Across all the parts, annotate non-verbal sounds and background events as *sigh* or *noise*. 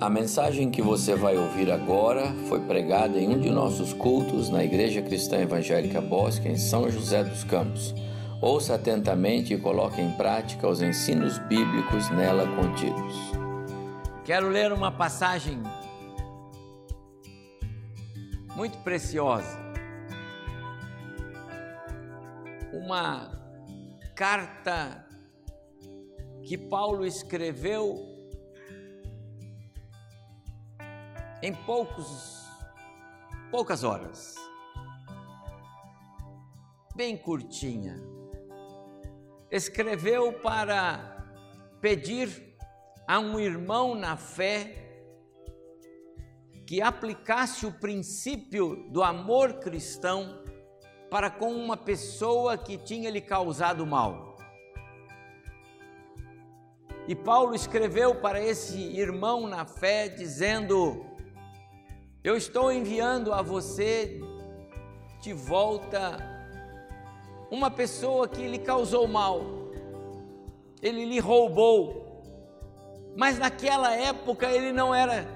A mensagem que você vai ouvir agora foi pregada em um de nossos cultos na Igreja Cristã Evangélica Bosque, em São José dos Campos. Ouça atentamente e coloque em prática os ensinos bíblicos nela contidos. Quero ler uma passagem muito preciosa. Uma carta que Paulo escreveu em poucos, poucas horas, bem curtinha. Escreveu para pedir a um irmão na fé que aplicasse o princípio do amor cristão para com uma pessoa que tinha lhe causado mal. E Paulo escreveu para esse irmão na fé dizendo: eu estou enviando a você de volta uma pessoa que lhe causou mal, ele lhe roubou, mas naquela época ele não era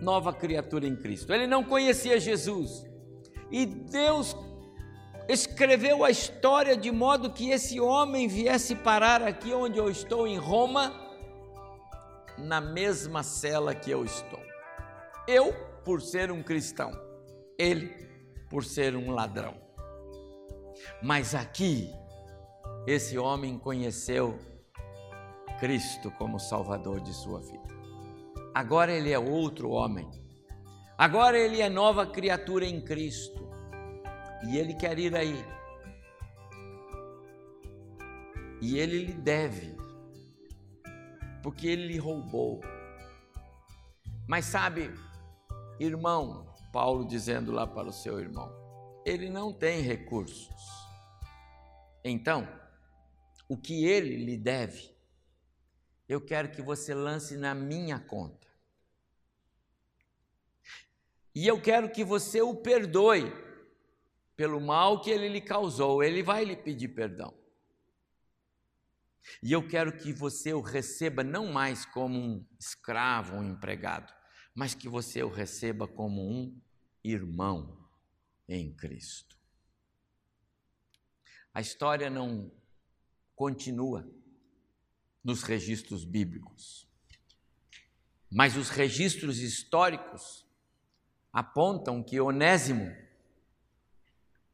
nova criatura em Cristo, ele não conhecia Jesus, e Deus escreveu a história de modo que esse homem viesse parar aqui onde eu estou, em Roma, na mesma cela que eu estou. Eu por ser um cristão, ele por ser um ladrão. Mas aqui, esse homem conheceu Cristo como Salvador de sua vida. Agora ele é outro homem. Agora ele é nova criatura em Cristo. E ele quer ir aí. E ele lhe deve, porque ele lhe roubou. Mas sabe, Irmão, Paulo dizendo lá para o seu irmão, ele não tem recursos. Então, o que ele lhe deve, eu quero que você lance na minha conta. E eu quero que você o perdoe pelo mal que ele lhe causou. Ele vai lhe pedir perdão. E eu quero que você o receba não mais como um escravo, um empregado, mas que você o receba como um irmão em Cristo. A história não continua nos registros bíblicos, mas os registros históricos apontam que Onésimo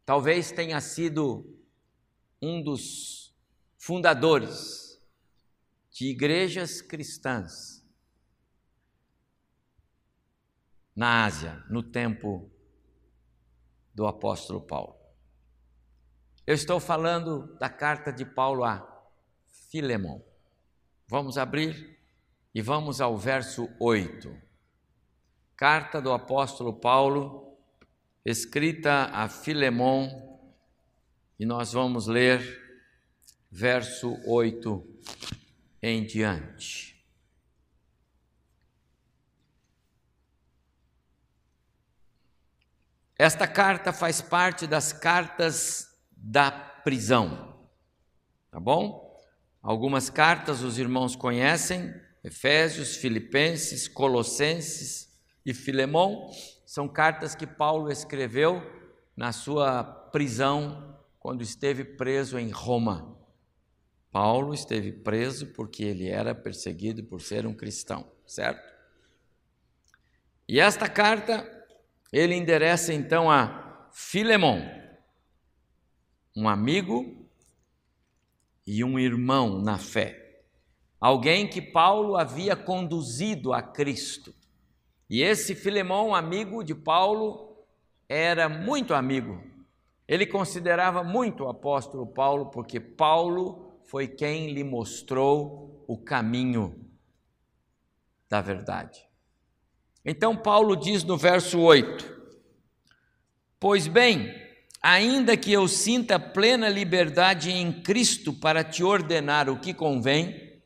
talvez tenha sido um dos fundadores de igrejas cristãs na Ásia, no tempo do apóstolo Paulo. Eu estou falando da carta de Paulo a Filemão. Vamos abrir e vamos ao verso 8. Carta do apóstolo Paulo, escrita a Filemão, e nós vamos ler verso 8 em diante. Esta carta faz parte das cartas da prisão, tá bom? Algumas cartas os irmãos conhecem, Efésios, Filipenses, Colossenses e Filemão, são cartas que Paulo escreveu na sua prisão quando esteve preso em Roma. Paulo esteve preso porque ele era perseguido por ser um cristão, certo? E esta carta ele endereça então a Filemon, um amigo e um irmão na fé, alguém que Paulo havia conduzido a Cristo. E esse Filemão, amigo de Paulo, era muito amigo. Ele considerava muito o apóstolo Paulo, porque Paulo foi quem lhe mostrou o caminho da verdade. Então, Paulo diz no verso 8: Pois bem, ainda que eu sinta plena liberdade em Cristo para te ordenar o que convém,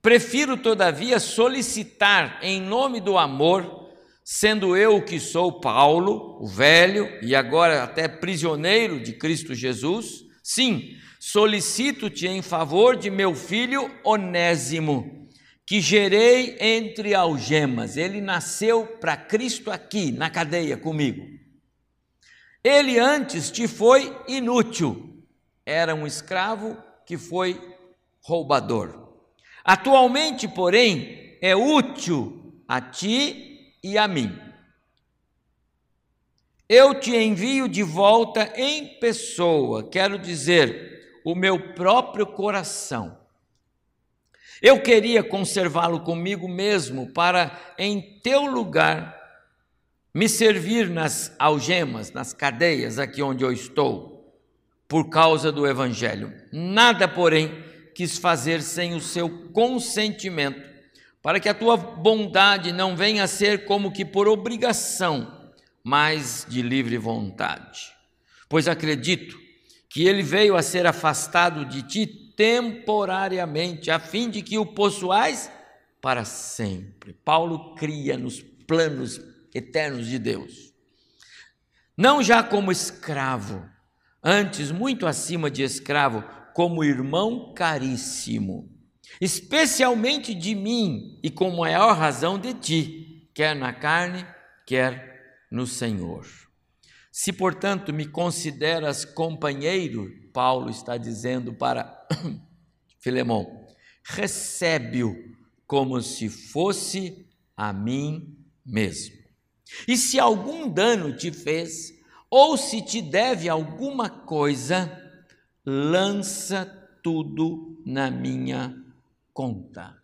prefiro, todavia, solicitar em nome do amor, sendo eu que sou Paulo, o velho e agora até prisioneiro de Cristo Jesus, sim, solicito-te em favor de meu filho Onésimo que gerei entre algemas. Ele nasceu para Cristo aqui, na cadeia comigo. Ele antes te foi inútil, era um escravo que foi roubador. Atualmente, porém, é útil a ti e a mim. Eu te envio de volta em pessoa, quero dizer, o meu próprio coração. Eu queria conservá-lo comigo mesmo para, em teu lugar, me servir nas algemas, nas cadeias aqui onde eu estou, por causa do Evangelho. Nada, porém, quis fazer sem o seu consentimento, para que a tua bondade não venha a ser como que por obrigação mas de livre vontade. Pois acredito que ele veio a ser afastado de ti temporariamente, a fim de que o possuais para sempre. Paulo cria nos planos eternos de Deus. Não já como escravo, antes muito acima de escravo, como irmão caríssimo, especialmente de mim e com maior razão de ti, quer na carne, quer no Senhor. Se, portanto, me consideras companheiro, Paulo está dizendo para *coughs* Filemão, recebe-o como se fosse a mim mesmo. E se algum dano te fez, ou se te deve alguma coisa, lança tudo na minha conta.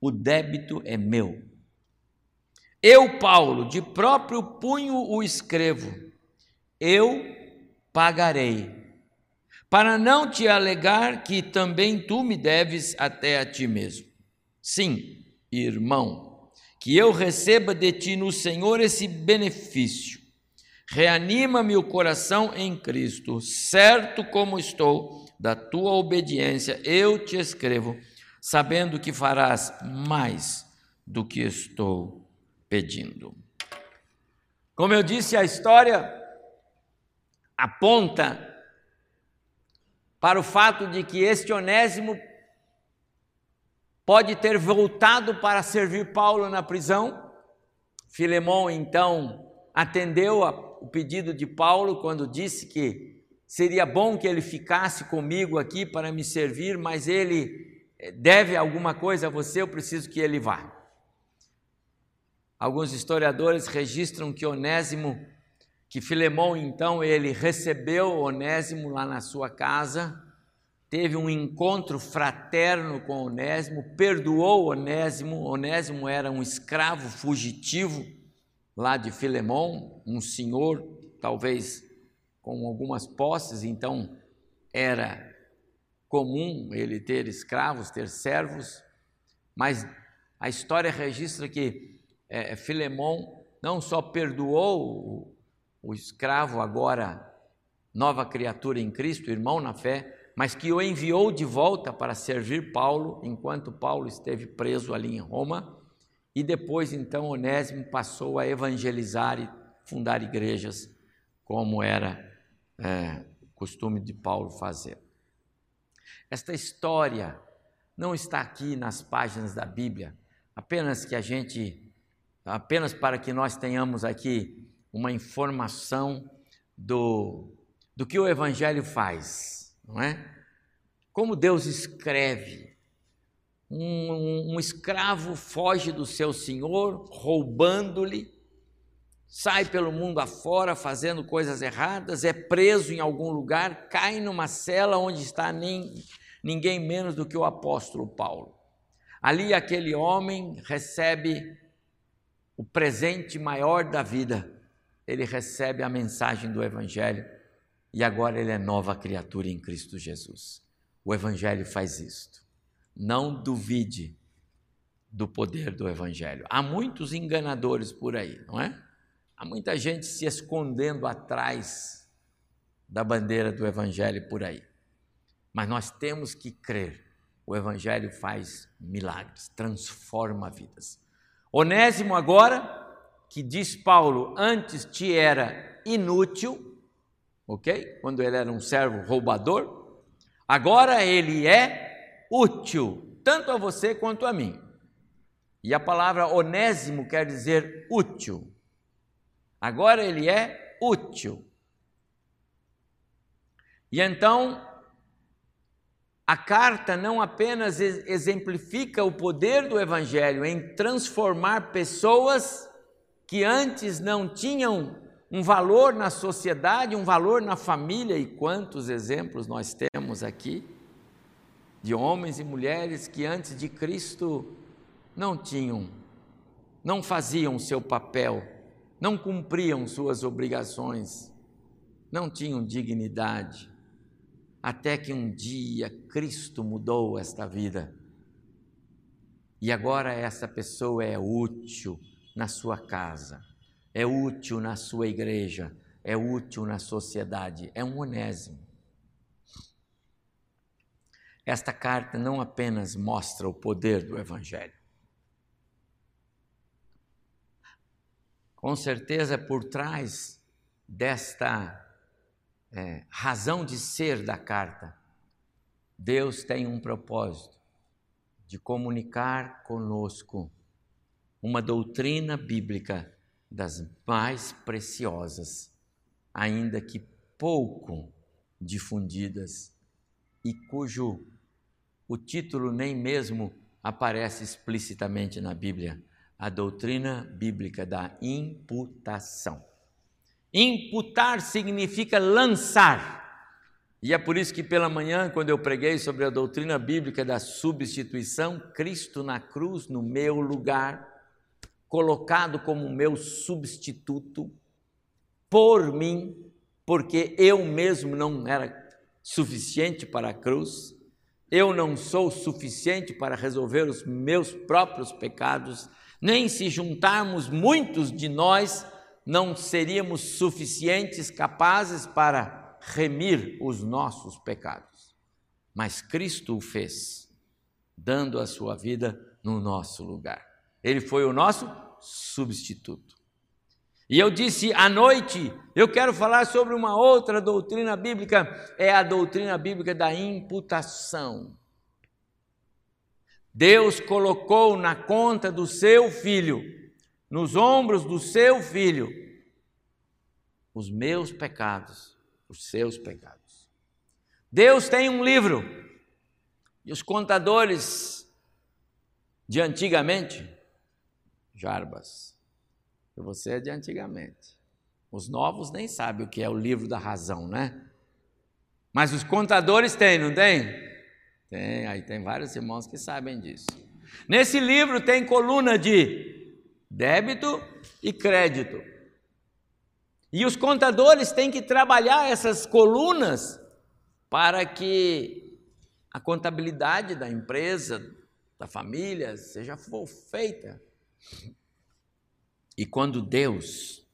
O débito é meu eu, Paulo, de próprio punho o escrevo, eu pagarei, para não te alegar que também tu me deves até a ti mesmo. Sim, irmão, que eu receba de ti no Senhor esse benefício. Reanima-me o coração em Cristo, certo como estou da tua obediência, eu te escrevo, sabendo que farás mais do que estou pedindo. Como eu disse, a história aponta para o fato de que este Onésimo pode ter voltado para servir Paulo na prisão. Filemão então atendeu o pedido de Paulo quando disse que seria bom que ele ficasse comigo aqui para me servir, mas ele eh, deve alguma coisa a você, eu preciso que ele vá. Alguns historiadores registram que Onésimo, que Filemão então ele recebeu Onésimo lá na sua casa, teve um encontro fraterno com Onésimo, perdoou Onésimo. Onésimo era um escravo fugitivo lá de Filemão, um senhor, talvez com algumas posses, então era comum ele ter escravos, ter servos, mas a história registra que é, Filemão não só perdoou o, escravo, agora nova criatura em Cristo, irmão na fé, mas que o enviou de volta para servir Paulo, enquanto Paulo esteve preso ali em Roma, e depois então Onésimo passou a evangelizar e fundar igrejas, como era é, costume de Paulo fazer. Esta história não está aqui nas páginas da Bíblia, apenas que a gente apenas para que nós tenhamos aqui uma informação do, do que o Evangelho faz, não é? Como Deus escreve. Um, um, um escravo foge do seu senhor, roubando-lhe, sai pelo mundo afora fazendo coisas erradas, é preso em algum lugar, cai numa cela onde está nem, ninguém menos do que o apóstolo Paulo. Ali aquele homem recebe o presente maior da vida, ele recebe a mensagem do Evangelho e agora ele é nova criatura em Cristo Jesus. O Evangelho faz isto. Não duvide do poder do Evangelho. Há muitos enganadores por aí, não é? Há muita gente se escondendo atrás da bandeira do Evangelho por aí. Mas nós temos que crer. O Evangelho faz milagres, transforma vidas. Onésimo, agora, que diz Paulo, antes te era inútil, ok? Quando ele era um servo roubador, agora ele é útil, tanto a você quanto a mim. E a palavra onésimo quer dizer útil. Agora ele é útil. E então, a carta não apenas exemplifica o poder do Evangelho em transformar pessoas que antes não tinham um valor na sociedade, um valor na família, e quantos exemplos nós temos aqui de homens e mulheres que antes de Cristo não tinham, não faziam seu papel, não cumpriam suas obrigações, não tinham dignidade. Até que um dia Cristo mudou esta vida. E agora essa pessoa é útil na sua casa, é útil na sua igreja, é útil na sociedade, é um onésimo. Esta carta não apenas mostra o poder do Evangelho. Com certeza, por trás desta é, razão de ser da carta. Deus tem um propósito de comunicar conosco uma doutrina bíblica das mais preciosas, ainda que pouco difundidas e cujo o título nem mesmo aparece explicitamente na Bíblia, a doutrina bíblica da imputação. Imputar significa lançar. E é por isso que pela manhã, quando eu preguei sobre a doutrina bíblica da substituição, Cristo na cruz, no meu lugar, colocado como meu substituto, por mim, porque eu mesmo não era suficiente para a cruz, eu não sou suficiente para resolver os meus próprios pecados, nem se juntarmos muitos de nós, não seríamos suficientes, capazes para remir os nossos pecados. Mas Cristo o fez, dando a sua vida no nosso lugar. Ele foi o nosso substituto. E eu disse à noite, eu quero falar sobre uma outra doutrina bíblica, é a doutrina bíblica da imputação. Deus colocou na conta do seu filho nos ombros do seu filho os meus pecados, os seus pecados. Deus tem um livro e os contadores de antigamente, Jarbas, você é de antigamente. Os novos nem sabem o que é o livro da razão, né? Mas os contadores têm, não tem? Tem, aí tem vários irmãos que sabem disso. Nesse livro tem coluna de débito e crédito. E os contadores têm que trabalhar essas colunas para que a contabilidade da empresa, da família, seja feita. E quando Deus,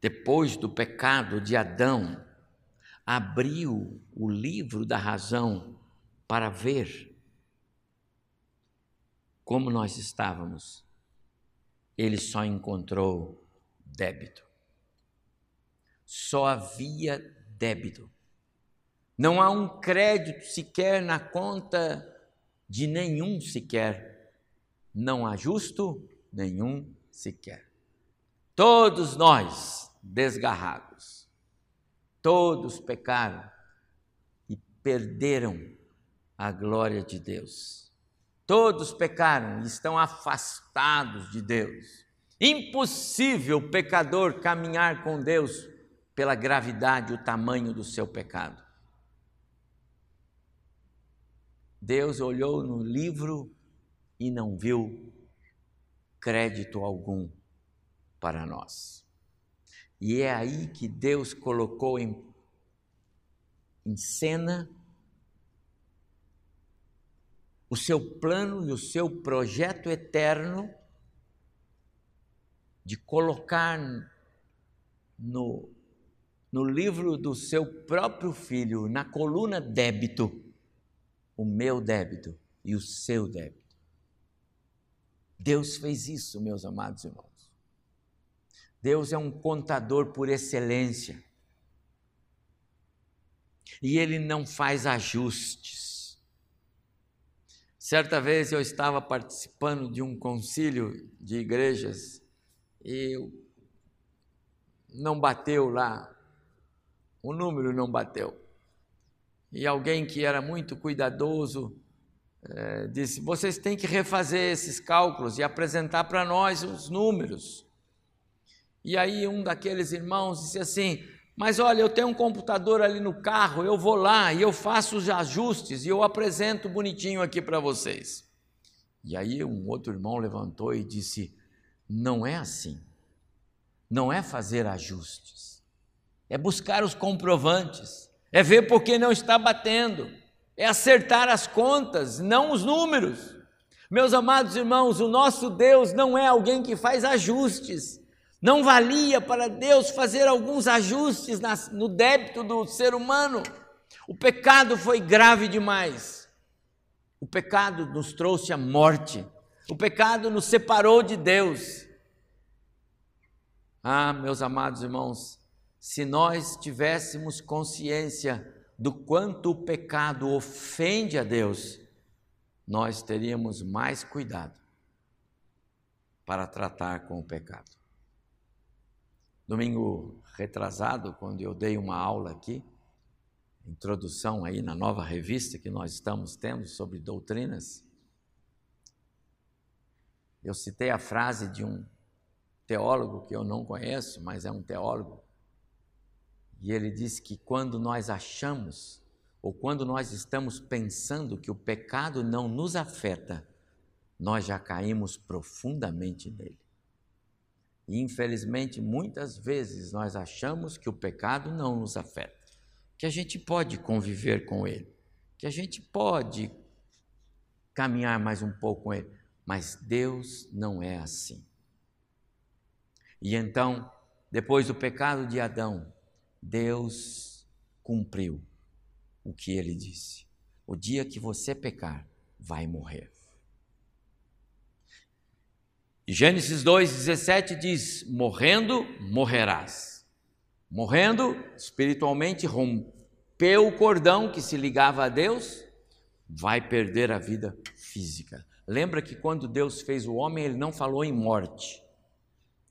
depois do pecado de Adão, abriu o livro da razão para ver como nós estávamos, ele só encontrou débito. Só havia débito. Não há um crédito sequer na conta de nenhum sequer. Não há justo nenhum sequer. Todos nós desgarrados, todos pecaram e perderam a glória de Deus. Todos pecaram e estão afastados de Deus. Impossível o pecador caminhar com Deus pela gravidade o tamanho do seu pecado. Deus olhou no livro e não viu crédito algum para nós. E é aí que Deus colocou em, em cena o seu plano e o seu projeto eterno de colocar no, no livro do seu próprio filho, na coluna débito, o meu débito e o seu débito. Deus fez isso, meus amados irmãos. Deus é um contador por excelência. E ele não faz ajustes. Certa vez eu estava participando de um concílio de igrejas e não bateu lá, o número não bateu. E alguém que era muito cuidadoso é, disse: vocês têm que refazer esses cálculos e apresentar para nós os números. E aí um daqueles irmãos disse assim: mas olha, eu tenho um computador ali no carro, eu vou lá e eu faço os ajustes e eu apresento bonitinho aqui para vocês. E aí um outro irmão levantou e disse: Não é assim. Não é fazer ajustes. É buscar os comprovantes. É ver por que não está batendo. É acertar as contas, não os números. Meus amados irmãos, o nosso Deus não é alguém que faz ajustes. Não valia para Deus fazer alguns ajustes no débito do ser humano. O pecado foi grave demais. O pecado nos trouxe a morte. O pecado nos separou de Deus. Ah, meus amados irmãos, se nós tivéssemos consciência do quanto o pecado ofende a Deus, nós teríamos mais cuidado para tratar com o pecado. Domingo retrasado, quando eu dei uma aula aqui, introdução aí na nova revista que nós estamos tendo sobre doutrinas, eu citei a frase de um teólogo que eu não conheço, mas é um teólogo, e ele disse que quando nós achamos, ou quando nós estamos pensando que o pecado não nos afeta, nós já caímos profundamente nele. E infelizmente, muitas vezes nós achamos que o pecado não nos afeta, que a gente pode conviver com ele, que a gente pode caminhar mais um pouco com ele, mas Deus não é assim. E então, depois do pecado de Adão, Deus cumpriu o que ele disse: o dia que você pecar, vai morrer. Gênesis 2,17 diz: Morrendo, morrerás. Morrendo, espiritualmente, rompeu o cordão que se ligava a Deus, vai perder a vida física. Lembra que quando Deus fez o homem, ele não falou em morte.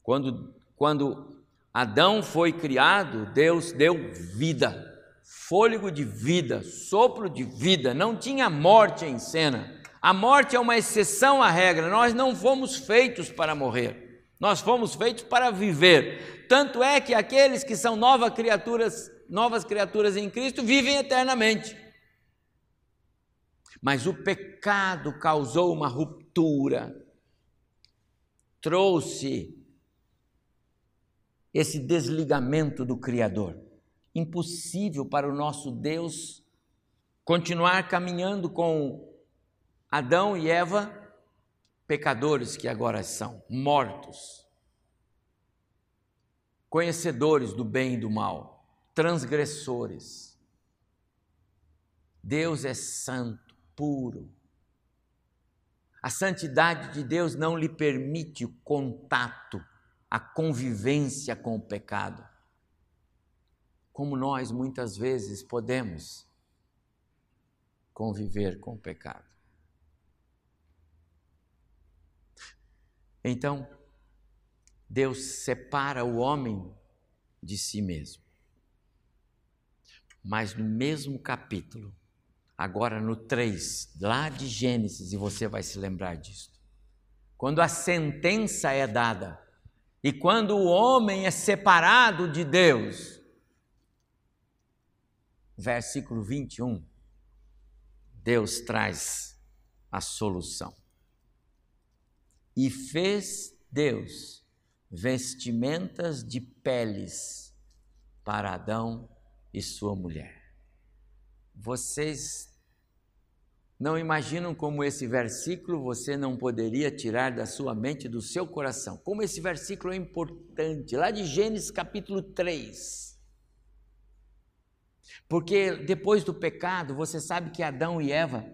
Quando, quando Adão foi criado, Deus deu vida, fôlego de vida, sopro de vida, não tinha morte em cena. A morte é uma exceção à regra, nós não fomos feitos para morrer, nós fomos feitos para viver. Tanto é que aqueles que são novas criaturas, novas criaturas em Cristo vivem eternamente. Mas o pecado causou uma ruptura, trouxe esse desligamento do Criador. Impossível para o nosso Deus continuar caminhando com Adão e Eva, pecadores que agora são, mortos, conhecedores do bem e do mal, transgressores. Deus é santo, puro. A santidade de Deus não lhe permite o contato, a convivência com o pecado. Como nós muitas vezes podemos conviver com o pecado. Então, Deus separa o homem de si mesmo. Mas no mesmo capítulo, agora no 3, lá de Gênesis, e você vai se lembrar disso. Quando a sentença é dada e quando o homem é separado de Deus, versículo 21, Deus traz a solução. E fez Deus vestimentas de peles para Adão e sua mulher. Vocês não imaginam como esse versículo você não poderia tirar da sua mente, do seu coração. Como esse versículo é importante, lá de Gênesis capítulo 3. Porque depois do pecado, você sabe que Adão e Eva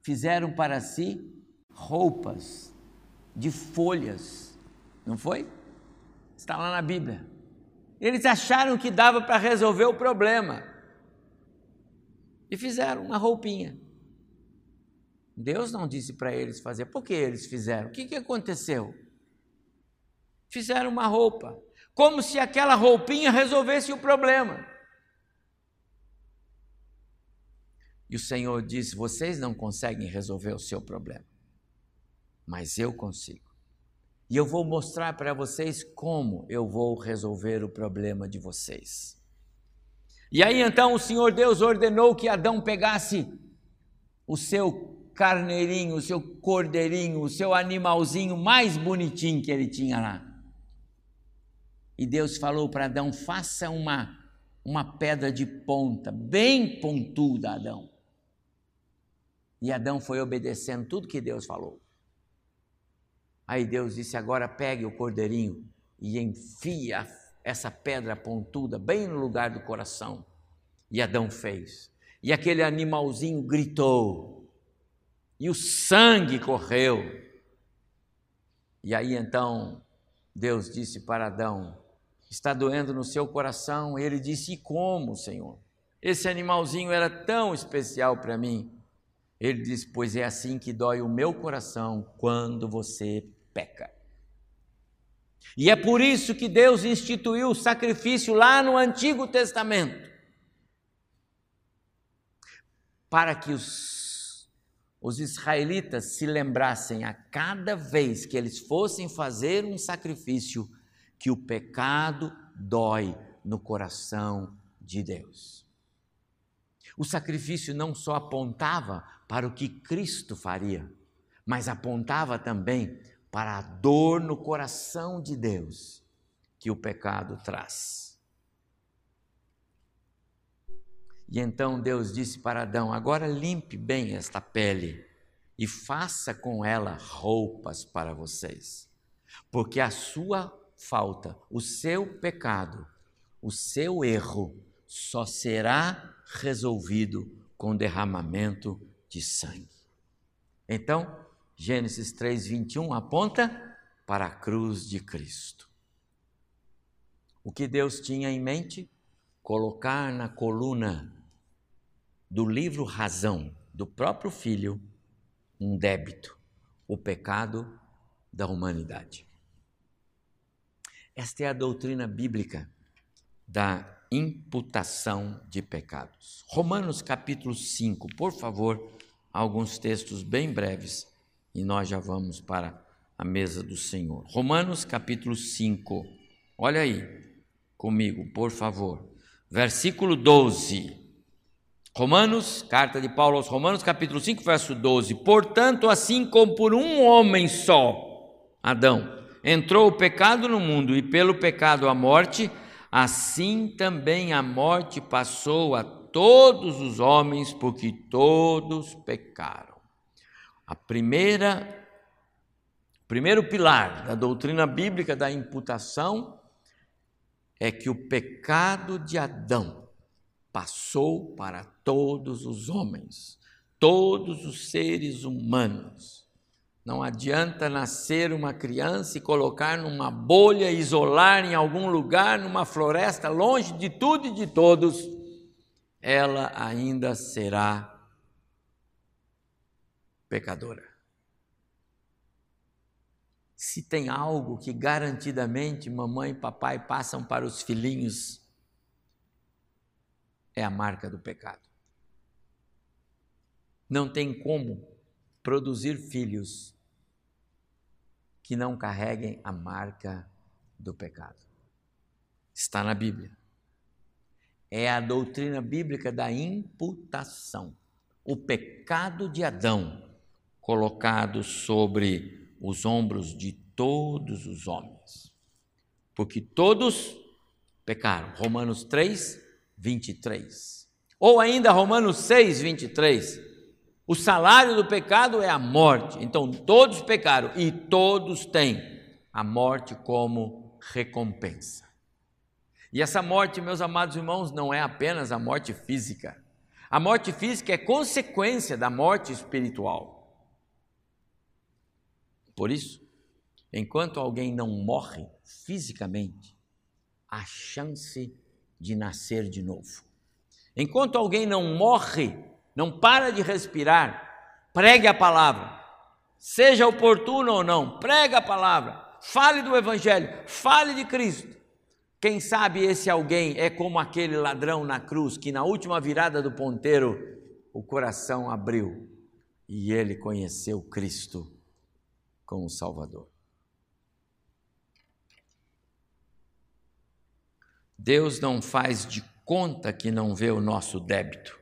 fizeram para si roupas de folhas, não foi? Está lá na Bíblia. Eles acharam que dava para resolver o problema e fizeram uma roupinha. Deus não disse para eles fazer. Por que eles fizeram? O que, que aconteceu? Fizeram uma roupa, como se aquela roupinha resolvesse o problema. E o Senhor disse: Vocês não conseguem resolver o seu problema, mas eu consigo. E eu vou mostrar para vocês como eu vou resolver o problema de vocês. E aí então o Senhor Deus ordenou que Adão pegasse o seu carneirinho, o seu cordeirinho, o seu animalzinho mais bonitinho que ele tinha lá. E Deus falou para Adão: faça uma, uma pedra de ponta, bem pontuda, Adão. E Adão foi obedecendo tudo que Deus falou. Aí Deus disse: agora pegue o cordeirinho e enfia essa pedra pontuda bem no lugar do coração. E Adão fez. E aquele animalzinho gritou. E o sangue correu. E aí então Deus disse para Adão: Está doendo no seu coração? E ele disse: E como, Senhor? Esse animalzinho era tão especial para mim. Ele diz: Pois é assim que dói o meu coração quando você peca. E é por isso que Deus instituiu o sacrifício lá no Antigo Testamento para que os, os israelitas se lembrassem a cada vez que eles fossem fazer um sacrifício que o pecado dói no coração de Deus. O sacrifício não só apontava para o que Cristo faria, mas apontava também para a dor no coração de Deus que o pecado traz. E então Deus disse para Adão: Agora limpe bem esta pele e faça com ela roupas para vocês, porque a sua falta, o seu pecado, o seu erro só será resolvido com derramamento de sangue. Então, Gênesis 3:21 aponta para a cruz de Cristo. O que Deus tinha em mente? Colocar na coluna do livro Razão do próprio Filho um débito, o pecado da humanidade. Esta é a doutrina bíblica da imputação de pecados. Romanos capítulo 5, por favor, alguns textos bem breves e nós já vamos para a mesa do Senhor. Romanos capítulo 5, olha aí comigo, por favor. Versículo 12. Romanos, carta de Paulo aos Romanos, capítulo 5, verso 12. Portanto, assim como por um homem só, Adão, entrou o pecado no mundo e pelo pecado a morte, assim também a morte passou a todos os homens, porque todos pecaram. A primeira primeiro pilar da doutrina bíblica da imputação é que o pecado de Adão passou para todos os homens, todos os seres humanos. Não adianta nascer uma criança e colocar numa bolha, isolar em algum lugar, numa floresta, longe de tudo e de todos. Ela ainda será pecadora. Se tem algo que garantidamente mamãe e papai passam para os filhinhos, é a marca do pecado. Não tem como produzir filhos que não carreguem a marca do pecado. Está na Bíblia. É a doutrina bíblica da imputação. O pecado de Adão colocado sobre os ombros de todos os homens. Porque todos pecaram. Romanos 3, 23. Ou ainda Romanos 6, 23 o salário do pecado é a morte. Então todos pecaram e todos têm a morte como recompensa. E essa morte, meus amados irmãos, não é apenas a morte física. A morte física é consequência da morte espiritual. Por isso, enquanto alguém não morre fisicamente, há chance de nascer de novo. Enquanto alguém não morre não para de respirar, pregue a palavra. Seja oportuno ou não, pregue a palavra. Fale do evangelho, fale de Cristo. Quem sabe esse alguém é como aquele ladrão na cruz que na última virada do ponteiro o coração abriu e ele conheceu Cristo como Salvador. Deus não faz de conta que não vê o nosso débito.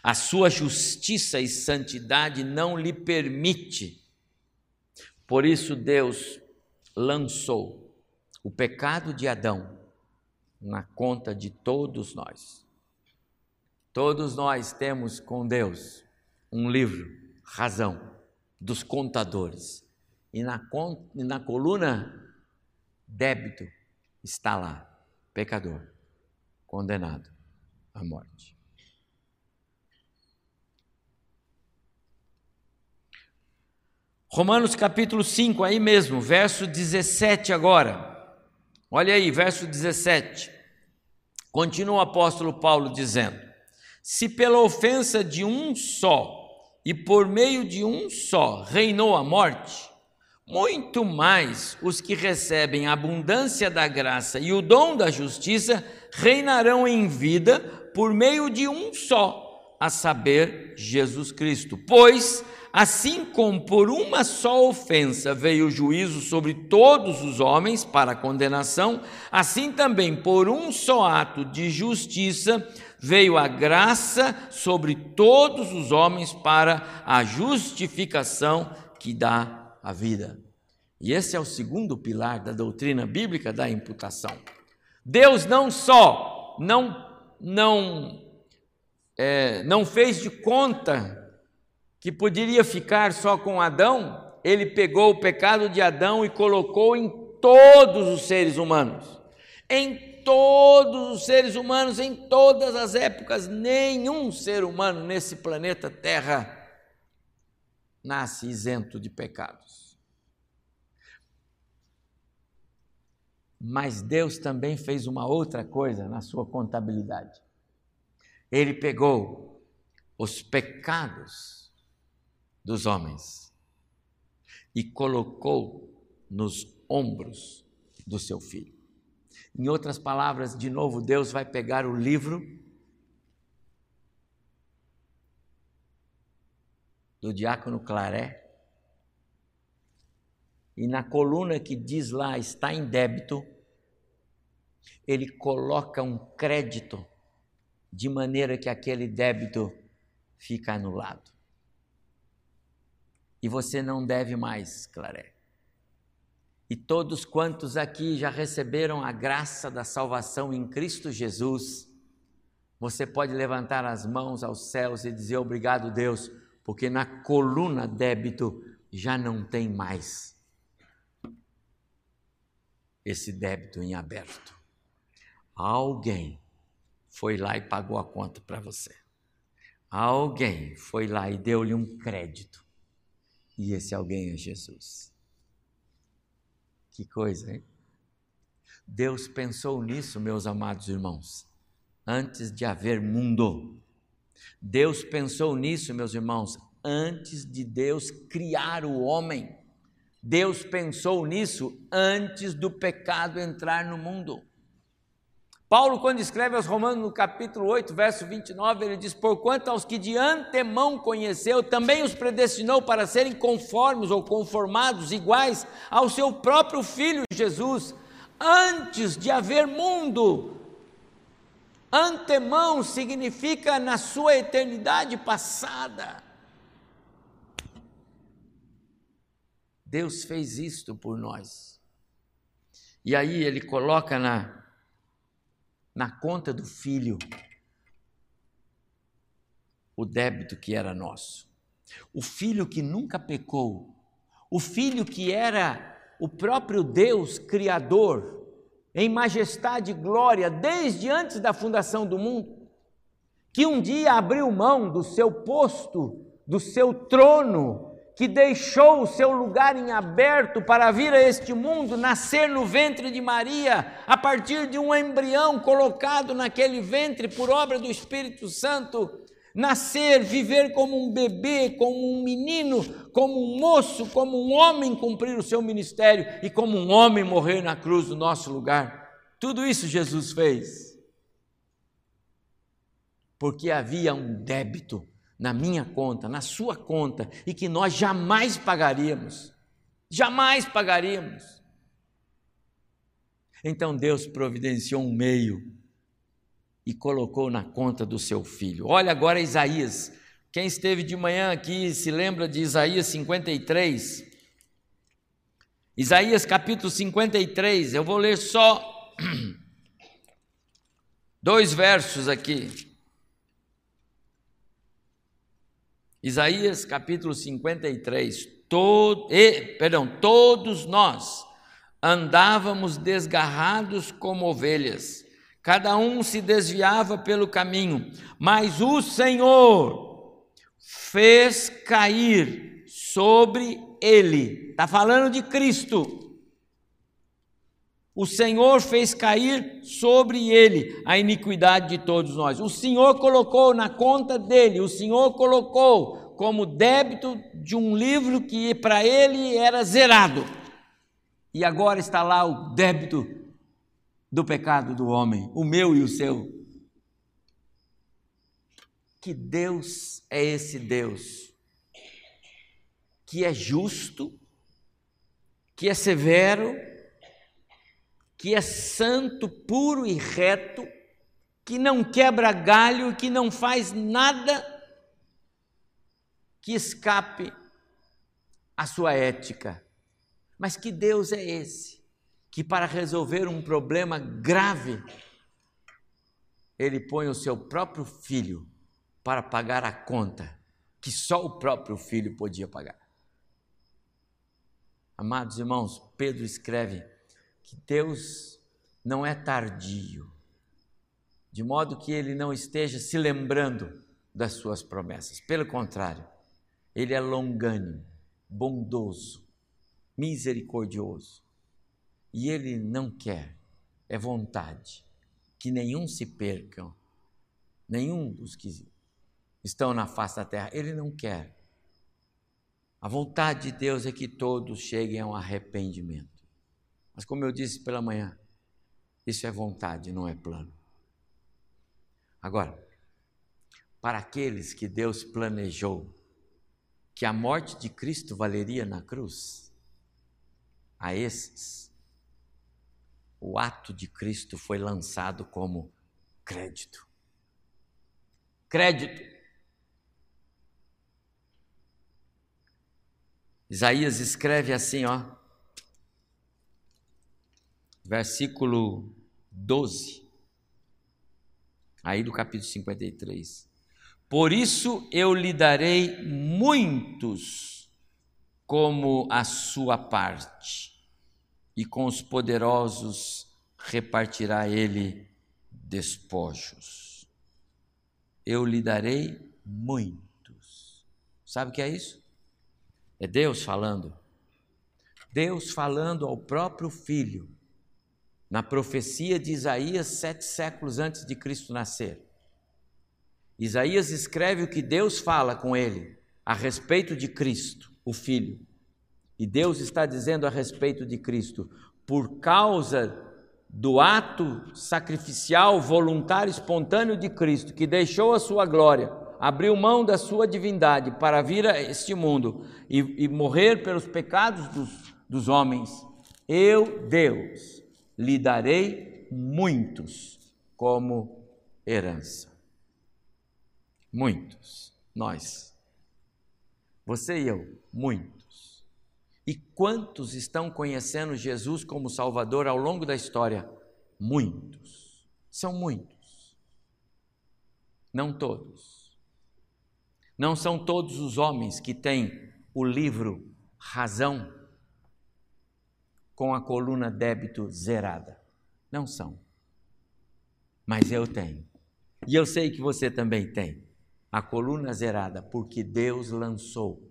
A sua justiça e santidade não lhe permite. Por isso Deus lançou o pecado de Adão na conta de todos nós. Todos nós temos com Deus um livro, razão, dos contadores. E na, na coluna débito está lá, pecador, condenado à morte. Romanos capítulo 5, aí mesmo, verso 17 agora. Olha aí, verso 17. Continua o apóstolo Paulo dizendo: Se pela ofensa de um só e por meio de um só reinou a morte, muito mais os que recebem a abundância da graça e o dom da justiça reinarão em vida por meio de um só, a saber, Jesus Cristo. Pois Assim como por uma só ofensa veio o juízo sobre todos os homens para condenação, assim também por um só ato de justiça veio a graça sobre todos os homens para a justificação que dá a vida. E esse é o segundo pilar da doutrina bíblica da imputação. Deus não só não não é, não fez de conta que poderia ficar só com Adão, ele pegou o pecado de Adão e colocou em todos os seres humanos. Em todos os seres humanos, em todas as épocas, nenhum ser humano nesse planeta Terra nasce isento de pecados. Mas Deus também fez uma outra coisa na sua contabilidade. Ele pegou os pecados dos homens e colocou nos ombros do seu filho. Em outras palavras, de novo, Deus vai pegar o livro do diácono Claré e na coluna que diz lá está em débito, ele coloca um crédito de maneira que aquele débito fica anulado. E você não deve mais, Claré. E todos quantos aqui já receberam a graça da salvação em Cristo Jesus, você pode levantar as mãos aos céus e dizer obrigado, Deus, porque na coluna débito já não tem mais esse débito em aberto. Alguém foi lá e pagou a conta para você. Alguém foi lá e deu-lhe um crédito. E esse alguém é Jesus. Que coisa, hein? Deus pensou nisso, meus amados irmãos, antes de haver mundo. Deus pensou nisso, meus irmãos, antes de Deus criar o homem. Deus pensou nisso antes do pecado entrar no mundo. Paulo, quando escreve aos Romanos no capítulo 8, verso 29, ele diz: Porquanto aos que de antemão conheceu, também os predestinou para serem conformes ou conformados, iguais ao seu próprio Filho Jesus, antes de haver mundo. Antemão significa na sua eternidade passada. Deus fez isto por nós. E aí ele coloca na na conta do filho o débito que era nosso. O filho que nunca pecou, o filho que era o próprio Deus Criador, em majestade e glória, desde antes da fundação do mundo, que um dia abriu mão do seu posto, do seu trono, que deixou o seu lugar em aberto para vir a este mundo, nascer no ventre de Maria, a partir de um embrião colocado naquele ventre por obra do Espírito Santo, nascer, viver como um bebê, como um menino, como um moço, como um homem cumprir o seu ministério e como um homem morrer na cruz no nosso lugar. Tudo isso Jesus fez. Porque havia um débito na minha conta, na sua conta, e que nós jamais pagaríamos. Jamais pagaríamos. Então Deus providenciou um meio e colocou na conta do seu filho. Olha agora Isaías. Quem esteve de manhã aqui se lembra de Isaías 53. Isaías capítulo 53, eu vou ler só *clears throat* dois versos aqui. Isaías capítulo 53. Todo, e, perdão, todos nós andávamos desgarrados como ovelhas cada um se desviava pelo caminho, mas o Senhor fez cair sobre ele. Está falando de Cristo. O Senhor fez cair sobre ele a iniquidade de todos nós. O Senhor colocou na conta dele, o Senhor colocou como débito de um livro que para ele era zerado. E agora está lá o débito do pecado do homem, o meu e o seu. Que Deus é esse Deus que é justo, que é severo, que é santo, puro e reto, que não quebra galho, que não faz nada que escape à sua ética. Mas que Deus é esse? Que para resolver um problema grave, ele põe o seu próprio filho para pagar a conta que só o próprio filho podia pagar. Amados irmãos, Pedro escreve que Deus não é tardio, de modo que ele não esteja se lembrando das suas promessas. Pelo contrário, ele é longânimo, bondoso, misericordioso e ele não quer, é vontade, que nenhum se percam, nenhum dos que estão na face da terra, ele não quer. A vontade de Deus é que todos cheguem a um arrependimento. Mas, como eu disse pela manhã, isso é vontade, não é plano. Agora, para aqueles que Deus planejou que a morte de Cristo valeria na cruz, a esses o ato de Cristo foi lançado como crédito. Crédito. Isaías escreve assim, ó, versículo 12, aí do capítulo 53. Por isso eu lhe darei muitos como a sua parte e com os poderosos repartirá ele despojos. Eu lhe darei muitos. Sabe o que é isso? É Deus falando. Deus falando ao próprio Filho, na profecia de Isaías, sete séculos antes de Cristo nascer. Isaías escreve o que Deus fala com ele a respeito de Cristo, o Filho. E Deus está dizendo a respeito de Cristo: por causa do ato sacrificial, voluntário, espontâneo de Cristo, que deixou a sua glória, abriu mão da sua divindade para vir a este mundo e, e morrer pelos pecados dos, dos homens, eu, Deus, lhe darei muitos como herança. Muitos, nós. Você e eu, muitos. E quantos estão conhecendo Jesus como Salvador ao longo da história? Muitos. São muitos. Não todos. Não são todos os homens que têm o livro Razão com a coluna débito zerada. Não são. Mas eu tenho. E eu sei que você também tem a coluna zerada, porque Deus lançou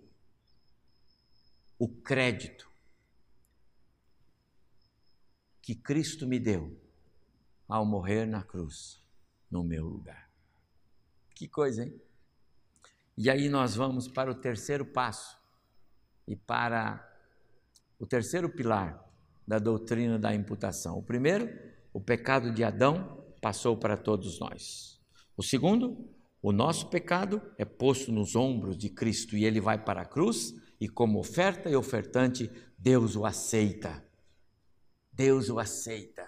o crédito que Cristo me deu ao morrer na cruz no meu lugar. Que coisa, hein? E aí nós vamos para o terceiro passo e para o terceiro pilar da doutrina da imputação. O primeiro, o pecado de Adão passou para todos nós. O segundo, o nosso pecado é posto nos ombros de Cristo e ele vai para a cruz e, como oferta e ofertante, Deus o aceita. Deus o aceita.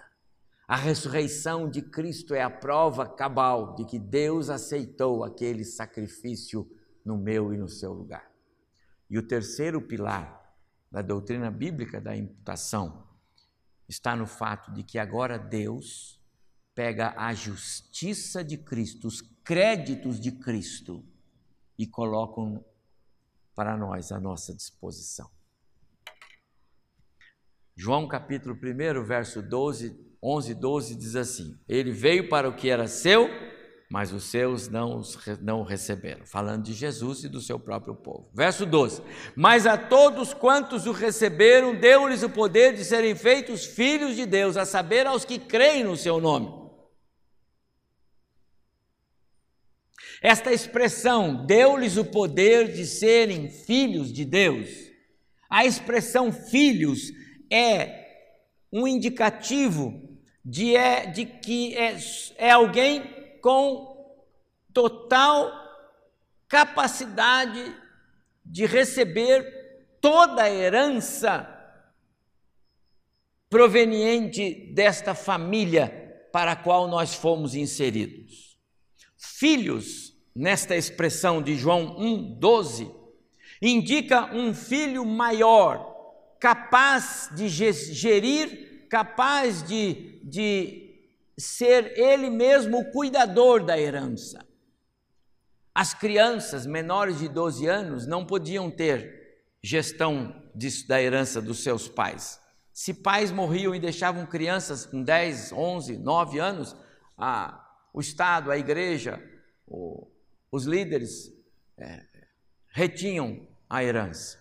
A ressurreição de Cristo é a prova cabal de que Deus aceitou aquele sacrifício no meu e no seu lugar. E o terceiro pilar da doutrina bíblica da imputação está no fato de que agora Deus pega a justiça de Cristo, os créditos de Cristo e colocam para nós à nossa disposição. João capítulo 1, verso 12, 11 12 diz assim: Ele veio para o que era seu, mas os seus não, não o receberam. Falando de Jesus e do seu próprio povo. Verso 12: Mas a todos quantos o receberam, deu-lhes o poder de serem feitos filhos de Deus, a saber, aos que creem no seu nome. Esta expressão, deu-lhes o poder de serem filhos de Deus. A expressão filhos é um indicativo de, é, de que é, é alguém com total capacidade de receber toda a herança proveniente desta família para a qual nós fomos inseridos. Filhos, nesta expressão de João 1:12, indica um filho maior, capaz de gerir, capaz de, de ser ele mesmo o cuidador da herança. As crianças menores de 12 anos não podiam ter gestão disso, da herança dos seus pais. Se pais morriam e deixavam crianças com 10, 11, 9 anos, a, o Estado, a igreja, os líderes é, retinham a herança.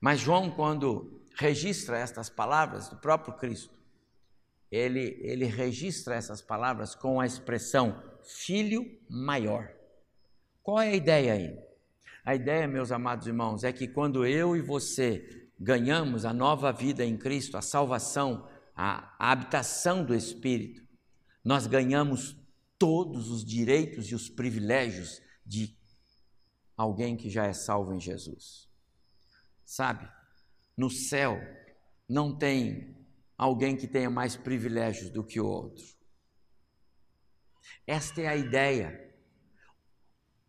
Mas João, quando registra estas palavras do próprio Cristo, ele, ele registra essas palavras com a expressão filho maior. Qual é a ideia aí? A ideia, meus amados irmãos, é que quando eu e você ganhamos a nova vida em Cristo, a salvação, a, a habitação do Espírito, nós ganhamos todos os direitos e os privilégios de alguém que já é salvo em Jesus. Sabe, no céu não tem alguém que tenha mais privilégios do que o outro. Esta é a ideia.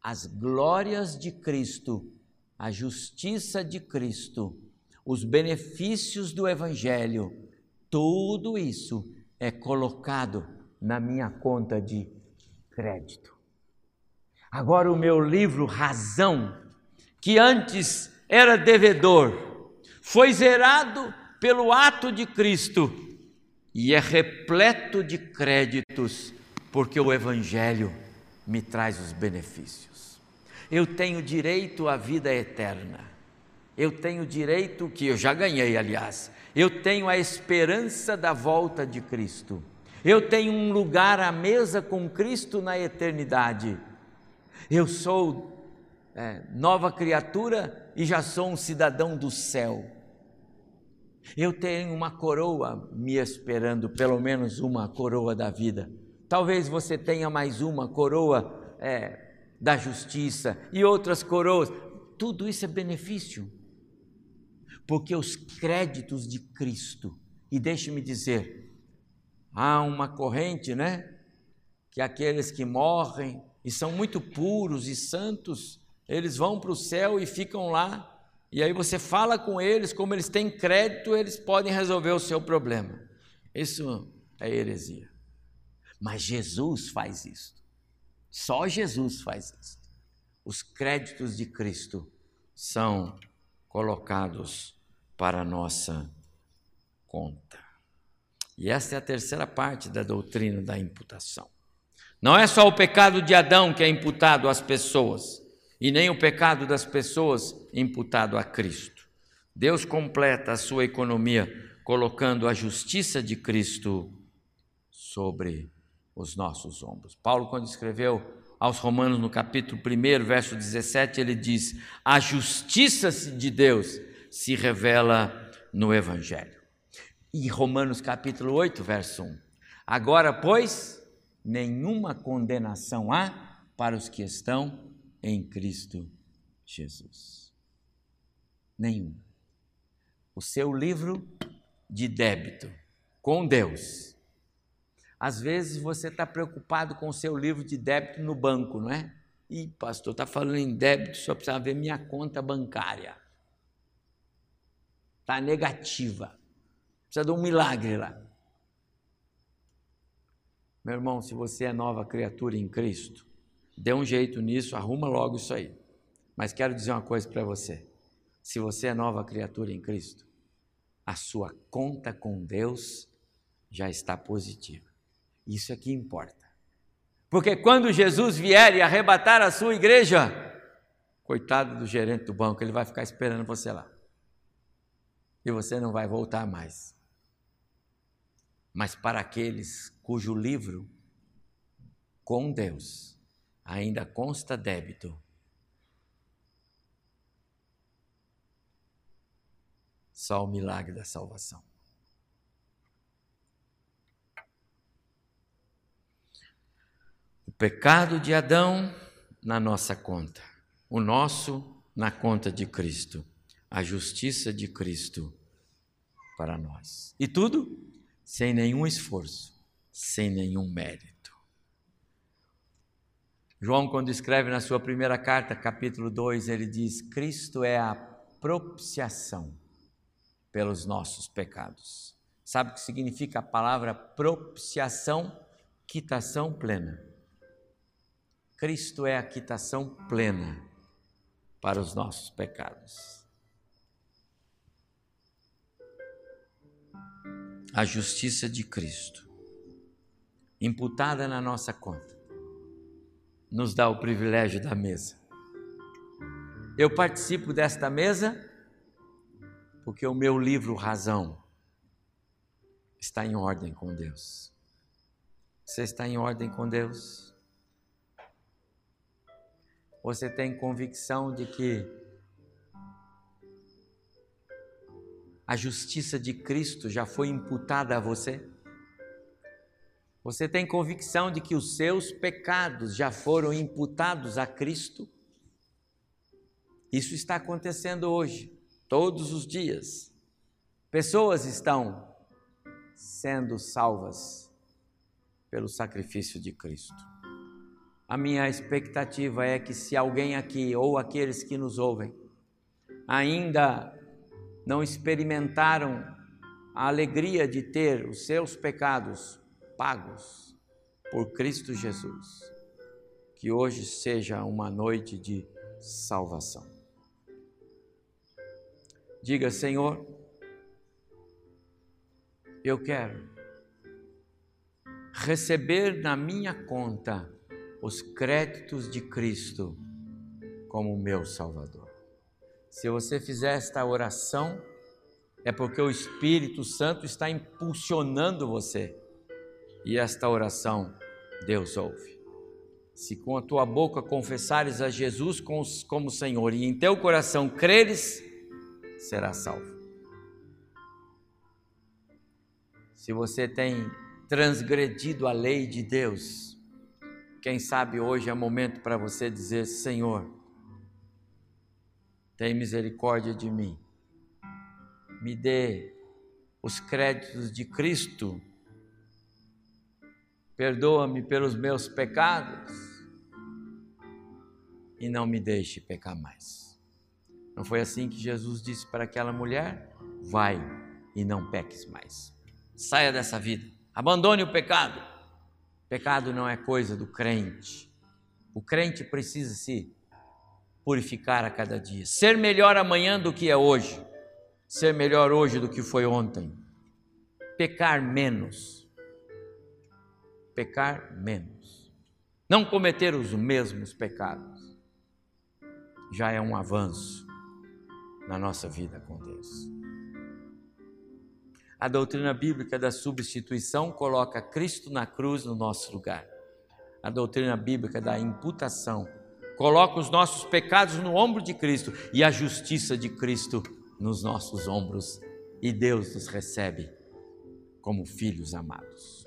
As glórias de Cristo, a justiça de Cristo, os benefícios do Evangelho, tudo isso é colocado na minha conta de crédito. Agora, o meu livro Razão, que antes era devedor, foi zerado pelo ato de Cristo e é repleto de créditos, porque o Evangelho me traz os benefícios. Eu tenho direito à vida eterna. Eu tenho direito, que eu já ganhei, aliás, eu tenho a esperança da volta de Cristo. Eu tenho um lugar à mesa com Cristo na eternidade. Eu sou é, nova criatura e já sou um cidadão do céu. Eu tenho uma coroa me esperando, pelo menos uma coroa da vida. Talvez você tenha mais uma coroa é, da justiça e outras coroas. Tudo isso é benefício, porque os créditos de Cristo, e deixe-me dizer, há uma corrente, né? Que aqueles que morrem e são muito puros e santos, eles vão para o céu e ficam lá e aí você fala com eles, como eles têm crédito, eles podem resolver o seu problema. Isso é heresia. Mas Jesus faz isso. Só Jesus faz isso. Os créditos de Cristo são colocados para a nossa conta. E esta é a terceira parte da doutrina da imputação. Não é só o pecado de Adão que é imputado às pessoas e nem o pecado das pessoas imputado a Cristo. Deus completa a sua economia colocando a justiça de Cristo sobre os nossos ombros. Paulo, quando escreveu aos Romanos, no capítulo 1, verso 17, ele diz: A justiça de Deus se revela no Evangelho. E Romanos, capítulo 8, verso 1. Agora, pois, nenhuma condenação há para os que estão em Cristo Jesus. Nenhuma. O seu livro de débito com Deus às vezes você está preocupado com o seu livro de débito no banco, não é? Ih, pastor, está falando em débito, só precisa ver minha conta bancária. Está negativa. Precisa de um milagre lá. Meu irmão, se você é nova criatura em Cristo, dê um jeito nisso, arruma logo isso aí. Mas quero dizer uma coisa para você. Se você é nova criatura em Cristo, a sua conta com Deus já está positiva. Isso é que importa. Porque quando Jesus vier e arrebatar a sua igreja, coitado do gerente do banco, ele vai ficar esperando você lá. E você não vai voltar mais. Mas para aqueles cujo livro com Deus ainda consta débito, só o milagre da salvação. pecado de Adão na nossa conta, o nosso na conta de Cristo, a justiça de Cristo para nós. E tudo sem nenhum esforço, sem nenhum mérito. João, quando escreve na sua primeira carta, capítulo 2, ele diz: Cristo é a propiciação pelos nossos pecados. Sabe o que significa a palavra propiciação? Quitação plena. Cristo é a quitação plena para os nossos pecados. A justiça de Cristo, imputada na nossa conta, nos dá o privilégio da mesa. Eu participo desta mesa porque o meu livro Razão está em ordem com Deus. Você está em ordem com Deus? Você tem convicção de que a justiça de Cristo já foi imputada a você? Você tem convicção de que os seus pecados já foram imputados a Cristo? Isso está acontecendo hoje, todos os dias. Pessoas estão sendo salvas pelo sacrifício de Cristo. A minha expectativa é que se alguém aqui ou aqueles que nos ouvem ainda não experimentaram a alegria de ter os seus pecados pagos por Cristo Jesus, que hoje seja uma noite de salvação. Diga, Senhor, eu quero receber na minha conta os créditos de Cristo como meu Salvador. Se você fizer esta oração, é porque o Espírito Santo está impulsionando você. E esta oração Deus ouve. Se com a tua boca confessares a Jesus como Senhor e em teu coração creres, será salvo. Se você tem transgredido a lei de Deus, quem sabe hoje é momento para você dizer: Senhor, tem misericórdia de mim, me dê os créditos de Cristo, perdoa-me pelos meus pecados e não me deixe pecar mais. Não foi assim que Jesus disse para aquela mulher? Vai e não peques mais. Saia dessa vida, abandone o pecado. Pecado não é coisa do crente. O crente precisa se purificar a cada dia, ser melhor amanhã do que é hoje, ser melhor hoje do que foi ontem, pecar menos, pecar menos, não cometer os mesmos pecados, já é um avanço na nossa vida com Deus. A doutrina bíblica da substituição coloca Cristo na cruz no nosso lugar. a doutrina bíblica da imputação. Coloca os nossos pecados no ombro de Cristo e a justiça de Cristo nos nossos ombros, e Deus nos recebe como filhos amados.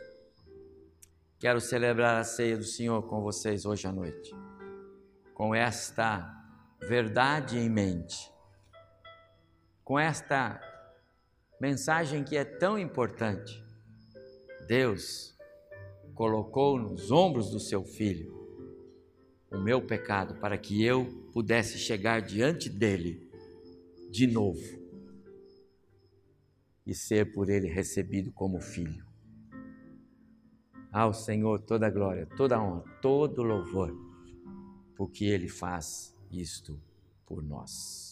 Quero celebrar a ceia do Senhor com vocês hoje à noite, com esta verdade em mente, com esta mensagem que é tão importante. Deus colocou nos ombros do seu filho o meu pecado para que eu pudesse chegar diante dele de novo e ser por ele recebido como filho. Ao Senhor toda glória, toda honra, todo louvor, porque ele faz isto por nós.